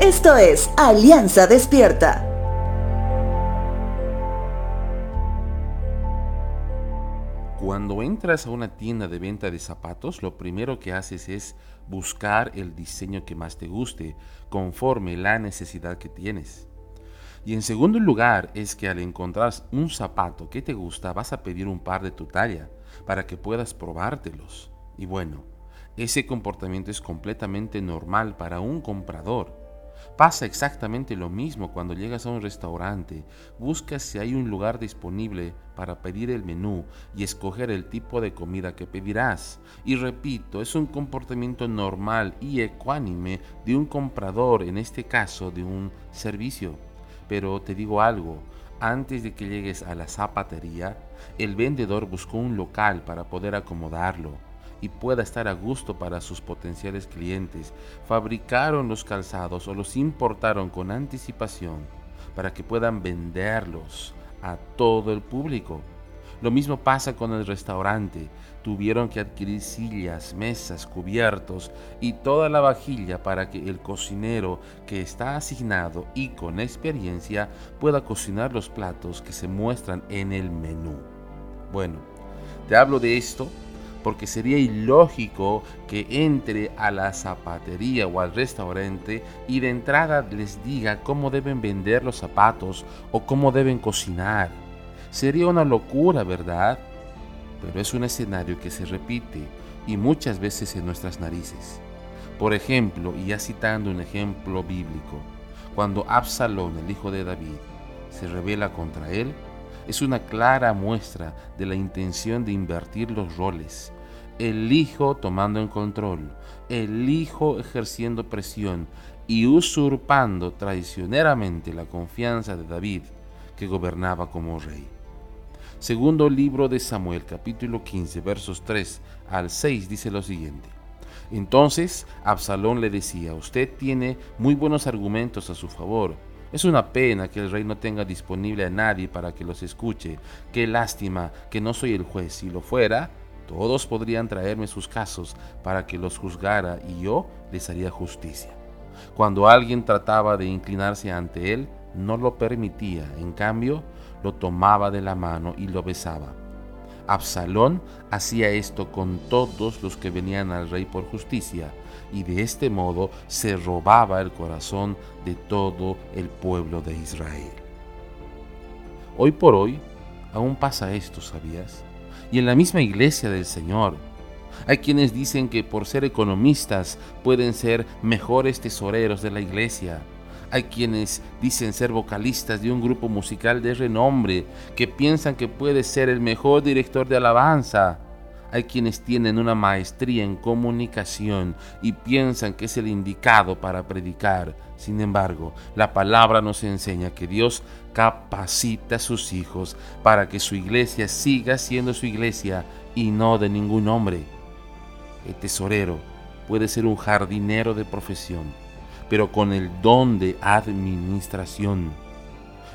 Esto es Alianza Despierta. Cuando entras a una tienda de venta de zapatos, lo primero que haces es buscar el diseño que más te guste, conforme la necesidad que tienes. Y en segundo lugar es que al encontrar un zapato que te gusta, vas a pedir un par de tu talla para que puedas probártelos. Y bueno, ese comportamiento es completamente normal para un comprador. Pasa exactamente lo mismo cuando llegas a un restaurante. Buscas si hay un lugar disponible para pedir el menú y escoger el tipo de comida que pedirás. Y repito, es un comportamiento normal y ecuánime de un comprador, en este caso de un servicio. Pero te digo algo, antes de que llegues a la zapatería, el vendedor buscó un local para poder acomodarlo y pueda estar a gusto para sus potenciales clientes. Fabricaron los calzados o los importaron con anticipación para que puedan venderlos a todo el público. Lo mismo pasa con el restaurante. Tuvieron que adquirir sillas, mesas, cubiertos y toda la vajilla para que el cocinero que está asignado y con experiencia pueda cocinar los platos que se muestran en el menú. Bueno, te hablo de esto porque sería ilógico que entre a la zapatería o al restaurante y de entrada les diga cómo deben vender los zapatos o cómo deben cocinar. Sería una locura, ¿verdad? Pero es un escenario que se repite y muchas veces en nuestras narices. Por ejemplo, y ya citando un ejemplo bíblico, cuando Absalón, el hijo de David, se revela contra él, es una clara muestra de la intención de invertir los roles el hijo tomando en control, el hijo ejerciendo presión y usurpando traicioneramente la confianza de David, que gobernaba como rey. Segundo libro de Samuel, capítulo 15, versos 3 al 6, dice lo siguiente. Entonces Absalón le decía, usted tiene muy buenos argumentos a su favor. Es una pena que el rey no tenga disponible a nadie para que los escuche. Qué lástima que no soy el juez. Si lo fuera, todos podrían traerme sus casos para que los juzgara y yo les haría justicia. Cuando alguien trataba de inclinarse ante él, no lo permitía, en cambio, lo tomaba de la mano y lo besaba. Absalón hacía esto con todos los que venían al rey por justicia, y de este modo se robaba el corazón de todo el pueblo de Israel. Hoy por hoy aún pasa esto, ¿sabías? Y en la misma iglesia del Señor. Hay quienes dicen que por ser economistas pueden ser mejores tesoreros de la iglesia. Hay quienes dicen ser vocalistas de un grupo musical de renombre, que piensan que puede ser el mejor director de alabanza. Hay quienes tienen una maestría en comunicación y piensan que es el indicado para predicar. Sin embargo, la palabra nos enseña que Dios capacita a sus hijos para que su iglesia siga siendo su iglesia y no de ningún hombre. El tesorero puede ser un jardinero de profesión, pero con el don de administración.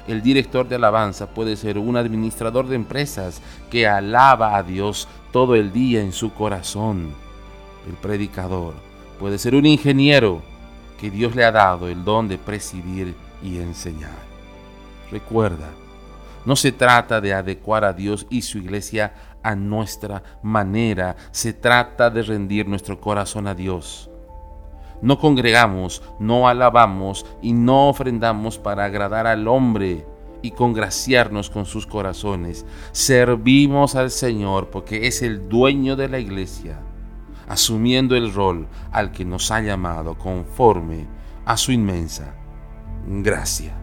El director de alabanza puede ser un administrador de empresas que alaba a Dios todo el día en su corazón. El predicador puede ser un ingeniero que Dios le ha dado el don de presidir y enseñar. Recuerda, no se trata de adecuar a Dios y su iglesia a nuestra manera, se trata de rendir nuestro corazón a Dios. No congregamos, no alabamos y no ofrendamos para agradar al hombre y congraciarnos con sus corazones. Servimos al Señor porque es el dueño de la iglesia asumiendo el rol al que nos ha llamado conforme a su inmensa gracia.